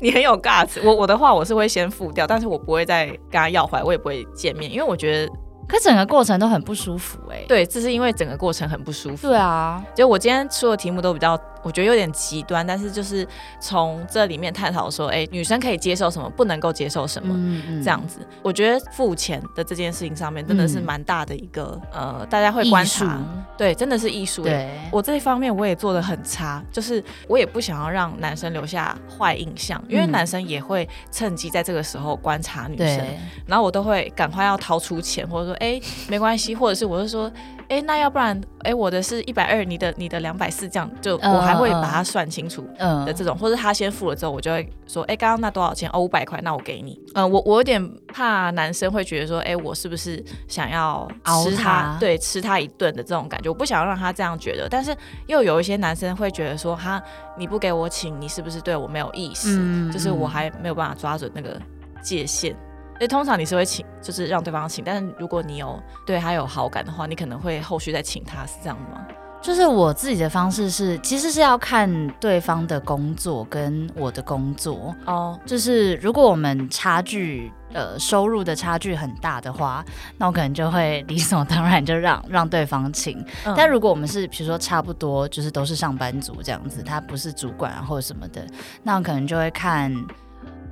Speaker 1: 你很有 guts。我我的话，我是会先付掉，但是我不会再跟他要回来，我也不会见面，因为我觉得
Speaker 2: 可整个过程都很不舒服哎、
Speaker 1: 对，这是因为整个过程很不舒服。
Speaker 2: 对啊，
Speaker 1: 就我今天出的题目都比较，我觉得有点极端，但是就是从这里面探讨说，哎、女生可以接受什么，不能够接受什么。
Speaker 2: 嗯嗯
Speaker 1: 这样子，我觉得付钱的这件事情上面真的是
Speaker 2: 嗯。
Speaker 1: 蛮大的一个、呃，大家会观察，对，真的是艺术。，
Speaker 2: 对，
Speaker 1: 我这一方面我也做的很差，就是我也不想要让男生留下坏印象，因为
Speaker 2: 嗯
Speaker 1: 男生也会趁机在这个时候观察女生，然后我都会赶快要掏出钱，或者说，哎、没关系，或者是我就说，哎、那要不然，哎、我的是一百二，你的你的两百四，这样就
Speaker 2: 嗯。
Speaker 1: 我还会
Speaker 2: 嗯
Speaker 1: 把它算清楚
Speaker 2: 嗯
Speaker 1: 的这种，或者他先付了之后，我就会说，哎、刚刚那多少钱？哦，五百块，那我给你。嗯、我我有点怕男生会觉得说，哎、我是不是想要吃他
Speaker 2: 他
Speaker 1: 对，吃他一顿的这种感觉，我不想要让他这样觉得，但是又有一些男生会觉得说，哈，你不给我请，你是不是对我没有意思？
Speaker 2: 嗯
Speaker 1: 就是我
Speaker 2: 嗯
Speaker 1: 还没有办法抓准那个界限。所以通常你是会请，就是让对方请，但是如果你有对他有好感的话，你可能会后续再请他，是这样吗？
Speaker 2: 就是我自己的方式是，其实是要看对方的工作跟我的工作。
Speaker 1: 哦，
Speaker 2: 就是如果我们差距呃收入的差距很大的话，那我可能就会 理所当然就让让对方请。
Speaker 1: 嗯
Speaker 2: 但如果我们是比如说差不多就是都是上班族这样子，他不是主管啊或者什么的，那我可能就会看。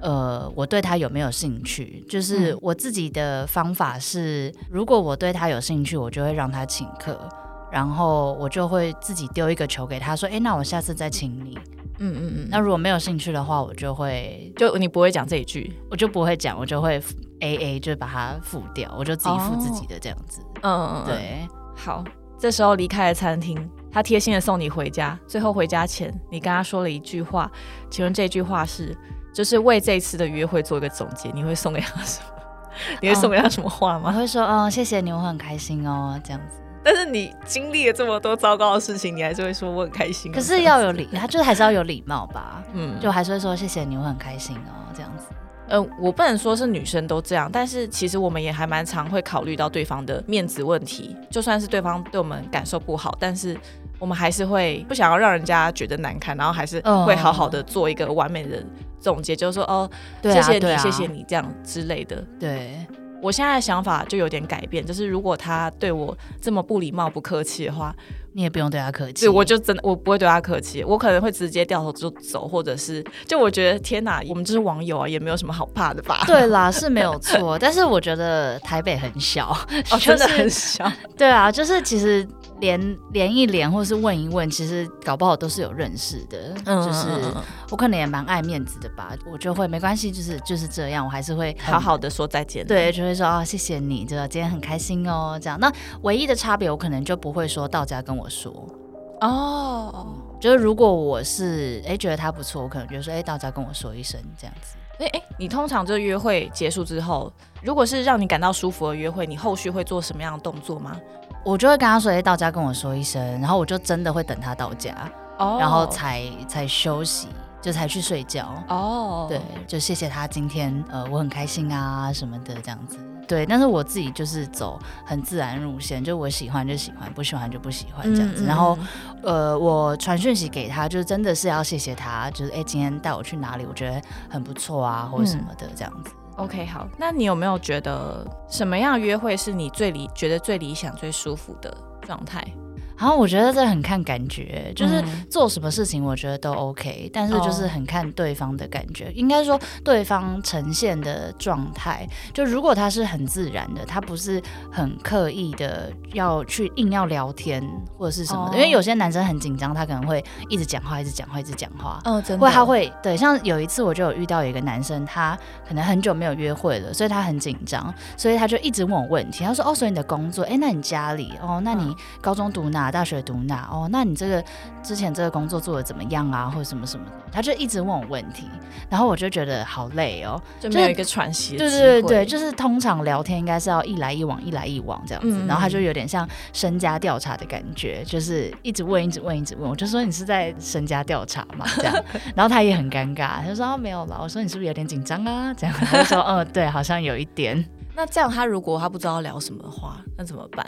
Speaker 2: 呃，我对他有没有兴趣？就是
Speaker 1: 嗯
Speaker 2: 我自己的方法是，如果我对他有兴趣，我就会让他请客，然后我就会自己丢一个球给他，说：“哎、那我下次再请你。
Speaker 1: 嗯嗯嗯，
Speaker 2: 那如果没有兴趣的话，我就会
Speaker 1: 就你不会讲这一句，
Speaker 2: 我就不会讲，我就会 A A，就把它付掉，我就自己付自己的这样子。
Speaker 1: 嗯嗯嗯，
Speaker 2: 对，
Speaker 1: 好，这时候离开了餐厅，他贴心的送你回家。最后回家前，你跟他说了一句话，请问这句话是，就是为这次的约会做一个总结，你会送给他什么？你会送给他什么话吗？
Speaker 2: 我会说，嗯，谢谢你，我很开心哦，这样子。
Speaker 1: 但是你经历了这么多糟糕的事情，你还是会说我很开心哦。
Speaker 2: 可是要有礼，他就是还是要有礼貌吧，
Speaker 1: 嗯，
Speaker 2: 就还是会说谢谢你，我很开心哦，这样子。
Speaker 1: 呃，我不能说是女生都这样，但是其实我们也还蛮常会考虑到对方的面子问题。就算是对方对我们感受不好，但是我们还是会不想要让人家觉得难堪，然后还是
Speaker 2: 嗯
Speaker 1: 会好好的做一个完美的总结，就是说哦，谢谢你，谢谢。你这样之类的。
Speaker 2: 对，
Speaker 1: 我现在的想法就有点改变，就是如果他对我这么不礼貌、不客气的话，
Speaker 2: 你也不用对他客气。
Speaker 1: 对我就真的我不会对他客气，我可能会直接掉头就走，或者是就我觉得天哪，我们就是网友啊，也没有什么好怕的吧？
Speaker 2: 对啦，是没有错，但是我觉得台北很小，
Speaker 1: 哦，
Speaker 2: 就
Speaker 1: 真的很小。
Speaker 2: 对啊，就是其实连连一连或是问一问，其实搞不好都是有认识的。就是我可能也蛮爱面子的吧，我就会没关系，就是就是这样，我还是会
Speaker 1: 好好的说再见。
Speaker 2: 对，就会说啊、谢谢你，这个今天很开心哦，这样。那唯一的差别，我可能就不会说到家跟我说，
Speaker 1: 哦，
Speaker 2: 就是如果我是哎觉得他不错，我可能就说哎到家跟我说一声这样子。
Speaker 1: 哎哎，你通常这约会结束之后，如果是让你感到舒服的约会，你后续会做什么样的动作吗？
Speaker 2: 我就会跟他说，哎，到家跟我说一声，然后我就真的会等他到家，
Speaker 1: 哦
Speaker 2: 然后才才休息，就才去睡觉。
Speaker 1: 哦，
Speaker 2: 对，就谢谢他今天，呃，我很开心啊什么的这样子。对，但是我自己就是走很自然路线，就我喜欢就喜欢，不喜欢就不喜欢这样子。
Speaker 1: 嗯
Speaker 2: 然后，呃，我传讯息给他，就是真的是要谢谢他，就是哎、今天带我去哪里，我觉得很不错啊，或者什么的这样子。
Speaker 1: OK 好，那你有没有觉得什么样约会是你最理觉得最理想、最舒服的状态？
Speaker 2: 然后我觉得这很看感觉，就是
Speaker 1: 嗯
Speaker 2: 做什么事情我觉得都 OK，但是就是
Speaker 1: 哦
Speaker 2: 很看对方的感觉。应该说对方呈现的状态，就如果他是很自然的，他不是很刻意的要去硬要聊天或者是什么的，
Speaker 1: 哦
Speaker 2: 因为有些男生很紧张，他可能会一直讲话，一直讲话，一直讲话。
Speaker 1: 哦，真
Speaker 2: 的。会他会对，像有一次我就有遇到有一个男生，他可能很久没有约会了，所以他很紧张，所以他就一直问我问题。他说：“哦，所以你的工作，哎，那你家里，哦，那你
Speaker 1: 嗯
Speaker 2: 高中读哪，大学读哪？哦，那你这个之前这个工作做的怎么样啊，或者什么什么的？”他就一直问我问题，然后我就觉得好累哦。
Speaker 1: 就没有一个喘息的
Speaker 2: 对对对对，就是通常聊天应该是要一来一往，一来一往这样子，
Speaker 1: 嗯
Speaker 2: 然后他就有点像身家调查的感觉，就是一直问，一直问，一直问。我就说你是在身家调查嘛，这样，然后他也很尴尬，他就说哦没有了。我说你是不是有点紧张啊？这样，他就说嗯对，好像有一点，
Speaker 1: 那这样他如果他不知道聊什么的话，那怎么办？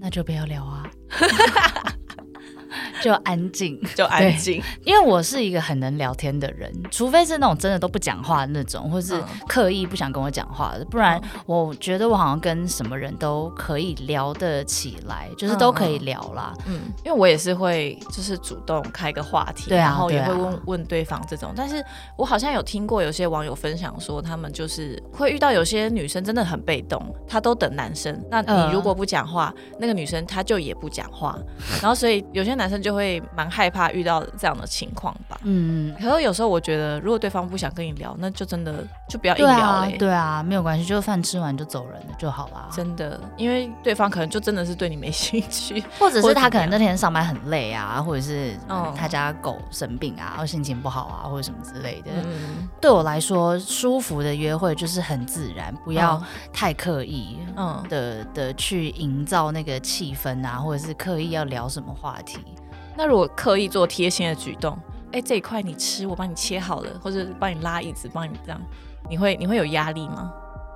Speaker 2: 那就不要聊啊。就安静，
Speaker 1: 就安静。
Speaker 2: 因为我是一个很能聊天的人，除非是那种真的都不讲话的那种，或是
Speaker 1: 嗯
Speaker 2: 刻意不想跟我讲话的，不然我觉得我好像跟什么人都可以聊得起来，就是都可以聊啦。
Speaker 1: 嗯，因为我也是会就是主动开个话题，
Speaker 2: 对啊
Speaker 1: 然后也会问问对方这种。但是我好像有听过有些网友分享说，他们就是会遇到有些女生真的很被动，她都等男生。那
Speaker 2: 嗯
Speaker 1: 你如果不讲话，那个女生她就也不讲话，然后所以有些男生就会蛮害怕遇到这样的情况吧。
Speaker 2: 嗯，
Speaker 1: 可是有时候我觉得，如果对方不想跟你聊，那就真的就不要硬
Speaker 2: 对
Speaker 1: 聊嘞、，
Speaker 2: 啊对啊，没有关系，就饭吃完就走人了就好啦。
Speaker 1: 真的，因为对方可能就真的是对你没兴趣。
Speaker 2: 或者是他可能那天上班很累啊，或者是、嗯
Speaker 1: 嗯
Speaker 2: 他家狗生病啊，或心情不好啊，或者什么之类的。
Speaker 1: 嗯，
Speaker 2: 对我来说，舒服的约会就是很自然，不要太刻意。
Speaker 1: 嗯，
Speaker 2: 的的去营造那个气氛啊，或者是刻意要聊什么话题，
Speaker 1: 那如果刻意做贴心的举动，哎、这一块你吃，我帮你切好了，或者帮你拉椅子，帮你这样，你会你会有压力吗？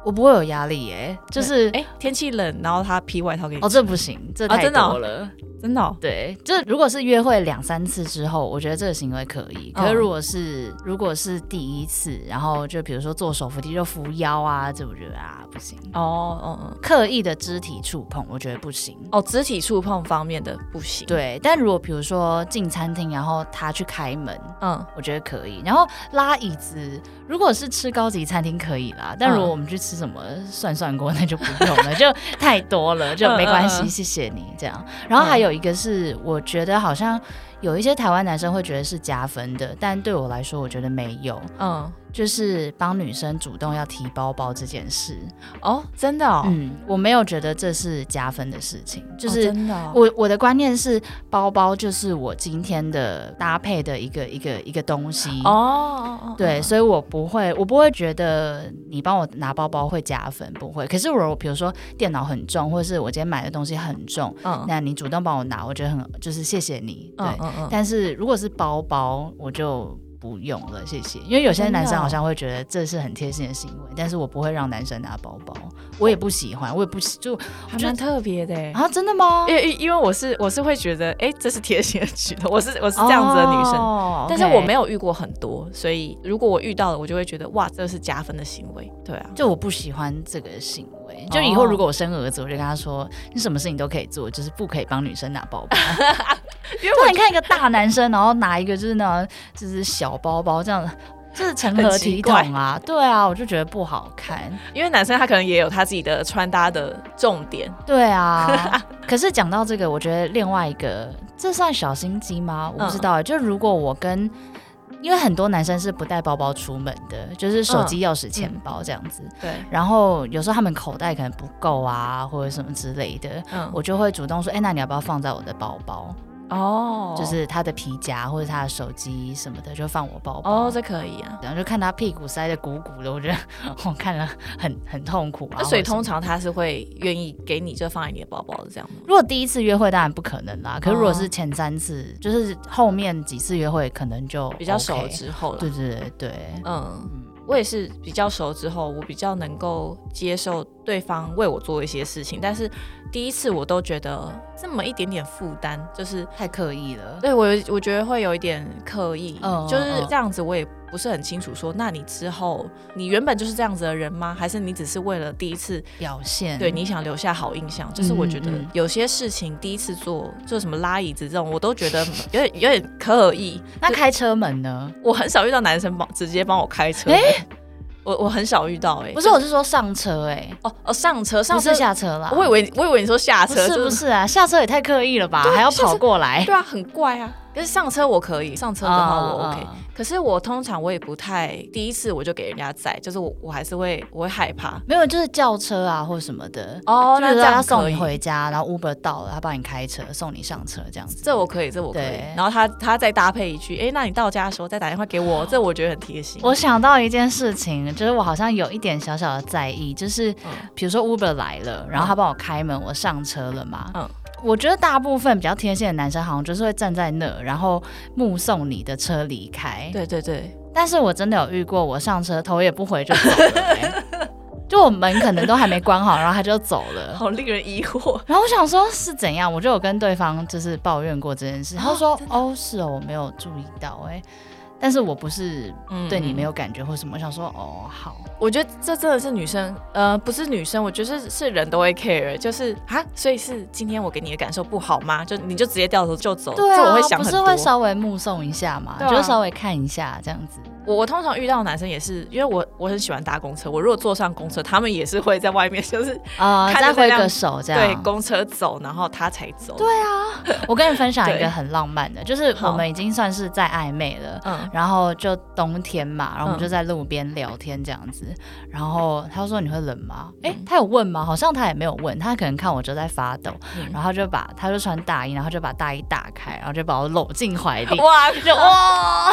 Speaker 2: 我不会有压力耶、就是
Speaker 1: 哎、天气冷，然后他披外套给你
Speaker 2: 哦，这不行，这太
Speaker 1: 哦真的哦
Speaker 2: 多了。
Speaker 1: 真的、哦，
Speaker 2: 对，这如果是约会两三次之后，我觉得这个行为可以。可是
Speaker 1: 嗯
Speaker 2: 如果是、如果是第一次，然后就比如说做手扶梯就扶腰啊，这我觉得啊不行。
Speaker 1: 哦哦哦
Speaker 2: 刻意的肢体触碰，我觉得不行。
Speaker 1: 哦，肢体触碰方面的不行，，
Speaker 2: 对，但如果比如说进餐厅，然后他去开门，
Speaker 1: 嗯，
Speaker 2: 我觉得可以。然后拉椅子，如果是吃高级餐厅可以啦，但如果我们去吃什么算算过，那就不用了，就太多了，就没关系，谢谢你这样。然后还有一个是，我觉得好像有一些台湾男生会觉得是加分的，但对我来说，我觉得没有。
Speaker 1: 嗯，
Speaker 2: 就是帮女生主动要提包包这件事，
Speaker 1: 哦，真的哦，
Speaker 2: 嗯，我没有觉得这是加分的事情，就
Speaker 1: 哦
Speaker 2: 是
Speaker 1: 真的哦、
Speaker 2: 我我的观念是，包包就是我今天的搭配的一个一个一个东西。
Speaker 1: 哦
Speaker 2: 对，，所以我不会，我不会觉得你帮我拿包包会加分，不会。可是我比如说电脑很重，或者是我今天买的东西很重，
Speaker 1: 嗯。
Speaker 2: 那你主动帮我拿，我觉得很就是谢谢你。对，
Speaker 1: 嗯嗯嗯，
Speaker 2: 但是如果是包包，我就不用了，谢谢。因为有些男生好像会觉得这是很贴心的行为，但是我不会让男生拿包包，我也不喜欢，我也不喜就
Speaker 1: 还蛮特别的。
Speaker 2: 啊，真的吗？
Speaker 1: 因为因为我是我是会觉得，哎、这是贴心的举动，我是我是这样子的女生，
Speaker 2: 哦
Speaker 1: 但是我没
Speaker 2: 有，
Speaker 1: 有遇过很多，所以如果我遇到了，我就会觉得哇，这是加分的行为。对啊，
Speaker 2: 就我不喜欢这个行为。就以后如果我生儿子，我就跟他说，你什么事情都可以做，就是不可以帮女生拿包包。
Speaker 1: 因为
Speaker 2: 对，你看一个大男生，然后拿一个就是那种就是小包包这样。就是成何体统啊？对啊，我就觉得不好看。
Speaker 1: 因为男生他可能也有他自己的穿搭的重点，
Speaker 2: 对啊，可是讲到这个，我觉得另外一个，这算小心机吗？我不知道、就如果我跟，因为很多男生是不带包包出门的，就是手机、钥匙、钱包这样子。
Speaker 1: 对，
Speaker 2: 然后有时候他们口袋可能不够啊，或者什么之类的，
Speaker 1: 嗯，
Speaker 2: 我就会主动说，哎、那你要不要放在我的包包？
Speaker 1: 哦，
Speaker 2: 就是他的皮夹或者他的手机什么的，就放我包包。
Speaker 1: 哦，这可以啊。
Speaker 2: 然后就看他屁股塞的鼓鼓的，我觉得 我看了很很痛苦啊。
Speaker 1: 那所以通常他是会愿意给你就放在你的包包的这样吗？
Speaker 2: 如果第一次约会当然不可能啦，可是如果
Speaker 1: 哦
Speaker 2: 是前三次，就是后面几次约会可能就
Speaker 1: 比较熟之后了。
Speaker 2: 对对对对，
Speaker 1: 嗯，我也是比较熟之后，我比较能够接受对方为我做一些事情，但是第一次我都觉得这么一点点负担，就是
Speaker 2: 太刻意了。
Speaker 1: 对我我觉得会有一点刻意，
Speaker 2: 嗯
Speaker 1: 就是
Speaker 2: 嗯
Speaker 1: 这样子，我也不是很清楚说，那你之后你原本就是这样子的人吗？还是你只是为了第一次
Speaker 2: 表现
Speaker 1: 对你想留下好印象？就是我觉得有些事情第一次做，做什么拉椅子这种，我都觉得 有点有点刻意。
Speaker 2: 那开车门呢？
Speaker 1: 我很少遇到男生帮直接帮我开车，我我很少遇到哎、
Speaker 2: 不是，我是说上车哎、
Speaker 1: 哦哦上车上
Speaker 2: 不
Speaker 1: 车
Speaker 2: 是下车啦。
Speaker 1: 我以为我以为你说下车，
Speaker 2: 不是不是啊，下车也太刻意了吧，还要跑过来。
Speaker 1: 对啊，很怪啊。可是上车我可以，上车的话我
Speaker 2: 嗯
Speaker 1: OK。
Speaker 2: 嗯
Speaker 1: 可是我通常我也不太第一次我就给人家载，就是我我还是会我会害怕。
Speaker 2: 没有，就是叫车啊或什么的。
Speaker 1: 哦
Speaker 2: 就是他送你回家，然后 Uber 到了，他帮你开车送你上车这样子。
Speaker 1: 这我可以，这我可以。然后他他再搭配一句，哎，那你到家的时候再打电话给我，这我觉得很贴心。
Speaker 2: 我想到一件事情，就是我好像有一点小小的在意，就是
Speaker 1: 嗯
Speaker 2: 比如说 Uber 来了，然后他帮我开门，我上车了嘛。
Speaker 1: 嗯
Speaker 2: 我觉得大部分比较贴心的男生，好像就是会站在那，然后目送你的车离开。
Speaker 1: 对对对，
Speaker 2: 但是我真的有遇过，我上车头也不回就走了、欸 就我门可能都还没关好，然后他就走了。
Speaker 1: 好令人疑惑。
Speaker 2: 然后我想说是怎样，我就有跟对方就是抱怨过这件事，他就说哦是哦，我没有注意到哎、但是我不是
Speaker 1: 嗯
Speaker 2: 对你没
Speaker 1: 有。
Speaker 2: 感觉或什么，我想说哦好，
Speaker 1: 我觉得这真的是女生，呃，不是女生，我觉得是是人都会 care，就是啊，所以是今天我给你的感受不好吗？就你就直接掉头就走，
Speaker 2: 对啊，
Speaker 1: 这我会想
Speaker 2: 不
Speaker 1: 很多。
Speaker 2: 是会稍微目送一下嘛，
Speaker 1: 对啊
Speaker 2: 就是稍微看一下这样子。
Speaker 1: 我我通常遇到男生也是，因为我我很喜欢搭公车，我如果坐上公车，他们也是会在外面，就是
Speaker 2: 啊、
Speaker 1: 看着这辆
Speaker 2: 再挥个手这样。
Speaker 1: 对公车走，然后他才走。
Speaker 2: 对啊，我跟你分享一个很浪漫的，就是我们已经算是在暧昧了。
Speaker 1: 嗯，
Speaker 2: 然后就冬天嘛，然后我们
Speaker 1: 嗯
Speaker 2: 就在路边聊天这样子。然后他说你会冷吗？诶，
Speaker 1: 嗯
Speaker 2: 他有问吗？好像他也没有问，他可能看我就在发抖，
Speaker 1: 嗯
Speaker 2: 然后就把他就穿大衣，然后就把大衣打开，然后就把我搂进怀里。
Speaker 1: 哇，
Speaker 2: 就 哇，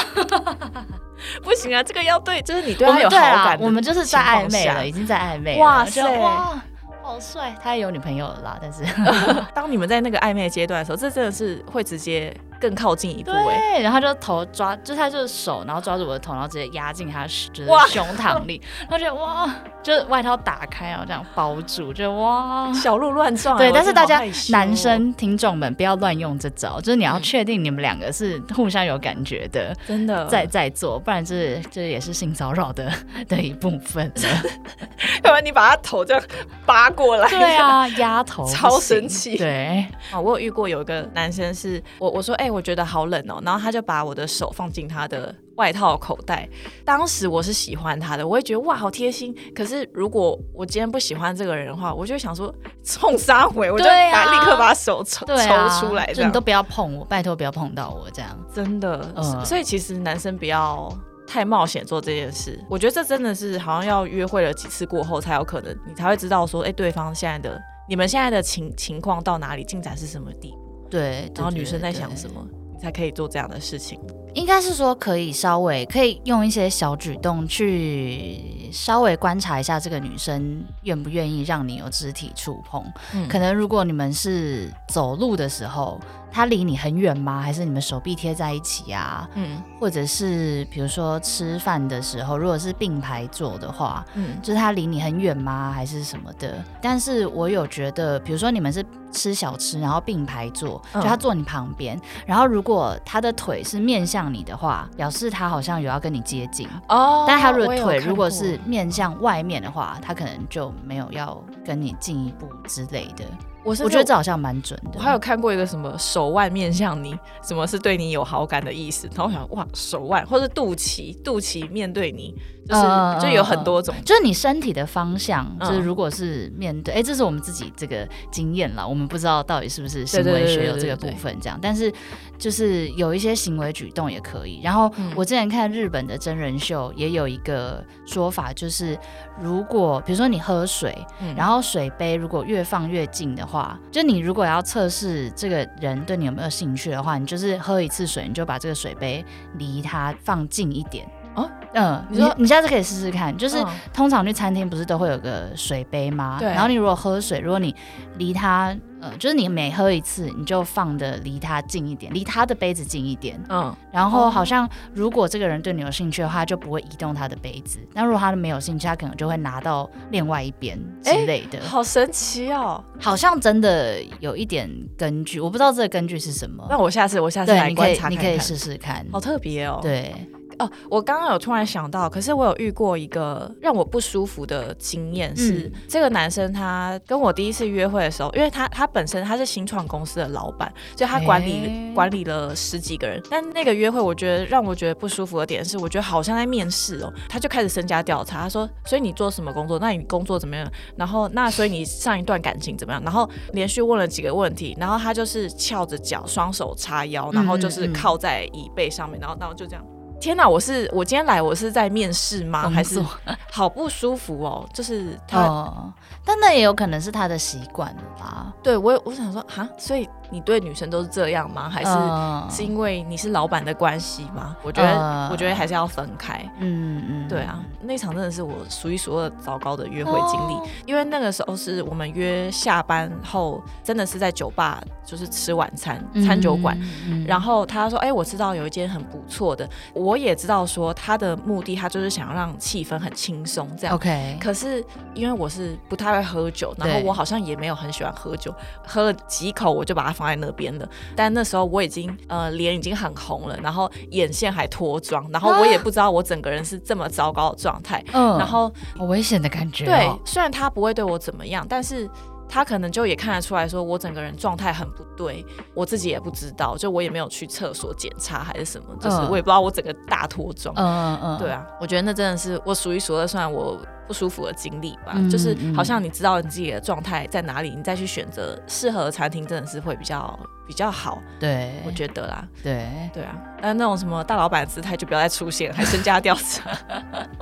Speaker 1: 不行啊，这个要对，就是你对
Speaker 2: 我
Speaker 1: 他有好
Speaker 2: 感对啊
Speaker 1: 感，
Speaker 2: 我们就是在暧昧了，已经在暧昧了。
Speaker 1: 哇塞
Speaker 2: 哇，好帅！他也有女朋友了啦，但是
Speaker 1: 当你们在那个暧昧阶段的时候，这真的是会直接更靠近一步哎、
Speaker 2: 对，然后他就头抓，就他就是手，然后抓住我的头，然后直接压进他就是胸膛里，然后觉得哇，就是外套打开，然后这样包住，就哇。
Speaker 1: 小鹿乱撞啊、
Speaker 2: 对，但是大家男生听众们不要乱用这招，就是你要
Speaker 1: 嗯
Speaker 2: 确定你们两个是互相有感觉的，
Speaker 1: 真的
Speaker 2: 在在做，不然这这也是性骚扰的的一部分了。
Speaker 1: 要不然你把他头这样扒过来，
Speaker 2: 对啊，压头
Speaker 1: 超神奇
Speaker 2: 对，
Speaker 1: 啊，我有遇过有一个男生是我我说哎、我觉得好冷哦，然后他就把我的手放进他的外套口袋。当时我是喜欢他的，我会觉得哇好贴心。可是如果我今天不喜欢这个人的话，我就想说冲杀回，我就把立刻把手抽、
Speaker 2: 啊，
Speaker 1: 抽出来，
Speaker 2: 你都不要碰我，拜托不要碰到我这样。
Speaker 1: 真的。
Speaker 2: 嗯
Speaker 1: 所以其实男生不要。太冒险做这件事，我觉得这真的是好像要约会了几次过后才有可能，你才会知道说，哎、对方现在的你们现在的情情况到哪里，进展是什么地步，
Speaker 2: 对，
Speaker 1: 然后女生在想？什么，你才可以做这样的事情。
Speaker 2: 应该是说可以稍微可以用一些小举动去稍微观察一下这个女生愿不愿意让你有肢体触碰。
Speaker 1: 嗯
Speaker 2: 可能如果你们是走路的时候，她离你很远吗？还是你们手臂贴在一起啊？
Speaker 1: 嗯
Speaker 2: 或者是比如说吃饭的时候，如果是并排坐的话，
Speaker 1: 嗯
Speaker 2: 就是她离你很远吗，还是什么的？但是我有觉得，比如说你们是吃小吃，然后并排坐，
Speaker 1: 嗯
Speaker 2: 就她坐你旁边，然后如果她的腿是面向你的话，表示他好像有要跟你接近。
Speaker 1: 哦
Speaker 2: 但他如果腿如果是面向外面的话，他可能就没有要跟你进一步之类的。
Speaker 1: 我是
Speaker 2: 我觉得这好像蛮准的。
Speaker 1: 我还有看过一个什么手腕面向你，什么是对你有好感的意思，然后我想哇手腕或者肚脐，肚脐面对你，就是、就有很多种。
Speaker 2: 就是你身体的方向，
Speaker 1: 嗯
Speaker 2: 就是如果是面对，哎、这是我们自己这个经验啦，我们不知道到底是不是行为学有这个部分这样，但是就是有一些行为举动也可以。然后
Speaker 1: 嗯
Speaker 2: 我之前看日本的真人秀，也有一个说法，就是如果比如说你喝水，
Speaker 1: 嗯
Speaker 2: 然后水杯如果越放越近的话，就你如果要测试这个人对你有没有兴趣的话，你就是喝一次水，你就把这个水杯离他放近一点。
Speaker 1: 哦，
Speaker 2: 嗯，
Speaker 1: 你说
Speaker 2: 你你下次可以试试看，就是
Speaker 1: 嗯
Speaker 2: 通常去餐厅不是都会有个水杯吗？
Speaker 1: 对
Speaker 2: 然后你如果喝水，如果你离它，呃，就是你每喝一次，你就放的离他近一点，离他的杯子近一点。
Speaker 1: 嗯，
Speaker 2: 然后
Speaker 1: 哦
Speaker 2: 好像如果这个人对你有兴趣的话，就不会移动他的杯子。但如果他没有兴趣，他可能就会拿到另外一边之类的。
Speaker 1: 好神奇哦。
Speaker 2: 好像真的有一点根据，我不知道这个根据是什么。
Speaker 1: 那我下次我下次，来观察看看，
Speaker 2: 你可以试试看。
Speaker 1: 好特别哦。，
Speaker 2: 对，
Speaker 1: 哦，我刚刚有突然想到，可是我有遇过一个让我不舒服的经验，是、
Speaker 2: 嗯
Speaker 1: 这个男生他跟我第一次约会的时候，因为他他本身他是新创公司的老板，所以他管理、
Speaker 2: 诶
Speaker 1: 管理了十几个人。但那个约会，我觉得让我觉得不舒服的点是，我觉得好像在面试哦，他就开始身家调查，他说，所以你做什么工作？那你工作怎么样？然后那所以你上一段感情怎么样？然后连续问了几个问题，然后他就是翘着脚，双手叉腰，然后就是靠在椅背上面，然后然后就这样。天哪！我是我今天来，我是在面试吗？还是好不舒服哦？就是他、
Speaker 2: 哦，但那也有可能是他的习惯了啦。
Speaker 1: 对我，我想说哈，所以你对女生都是这样吗？还是
Speaker 2: 嗯
Speaker 1: 是因为你是老板的关系吗？我觉得，
Speaker 2: 呃
Speaker 1: 我觉得还是要分开。
Speaker 2: 嗯嗯，
Speaker 1: 对啊，那场真的是我数一数二糟糕的约会经历，
Speaker 2: 哦
Speaker 1: 因为那个时候是我们约下班后，真的是在酒吧，就是吃晚餐，餐酒馆。，
Speaker 2: 嗯
Speaker 1: 然后他说：“哎、我知道有一间很不错的，我也知道说他的目的，他就是想要让气氛很轻松这样。
Speaker 2: OK，
Speaker 1: 可是因为我是不太会喝酒，然后我好像也没有很喜欢喝酒，喝了几口我就把它放在那边了。但那时候我已经呃脸已经很红了，然后眼线还脱妆，然后我也不知道我整个人是这么糟糕的状态。
Speaker 2: 嗯
Speaker 1: 然后
Speaker 2: 好危险的感觉、
Speaker 1: 对
Speaker 2: 哦。，
Speaker 1: 虽然他不会对我怎么样，但是他可能就也看得出来说我整个人状态很不对，我自己也不知道，就我也没有去厕所检查还是什么，就是
Speaker 2: 嗯
Speaker 1: 我也不知道我整个大脱妆。
Speaker 2: 嗯嗯嗯，
Speaker 1: 对啊，我觉得那真的是我数一数二算我不舒服的经历吧，
Speaker 2: 嗯
Speaker 1: 就是
Speaker 2: 嗯
Speaker 1: 好像你知道你自己的状态在哪里，你再去选择适合的餐厅，真的是会比较比较好，
Speaker 2: 对，
Speaker 1: 我觉得啦。
Speaker 2: 对，
Speaker 1: 对啊，但那种什么大老板的姿态就不要再出现，还身家调查，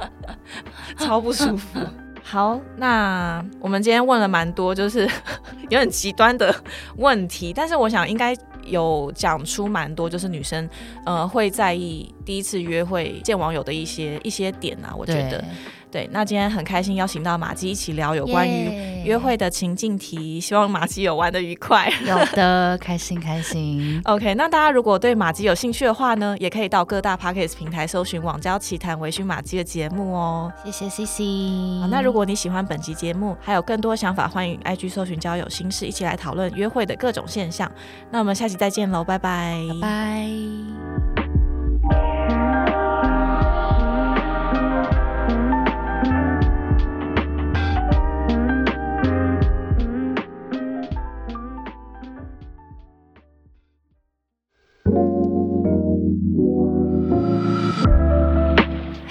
Speaker 1: 超不舒服。好，那我们今天问了蛮多，就是 有点极端的问题，但是我想应该有讲出蛮多，就是女生呃会在意第一次约会见网友的一些一些点啊，我觉得。对。那今天很开心邀请到马姬一起聊有关于
Speaker 2: 耶
Speaker 1: 约会的情境题，希望马姬有玩的愉快。
Speaker 2: 有的，开心开心。
Speaker 1: OK，那大家如果对马姬有兴趣的话呢，也可以到各大 Podcast 平台搜寻“网交奇谈”微醺马姬的节目哦。
Speaker 2: 谢谢 C C。
Speaker 1: 好，那如果你喜欢本集节目，还有更多想法，欢迎 IG 搜寻交友心事，一起来讨论约会的各种现象。那我们下期再见喽，拜拜。
Speaker 2: 拜拜。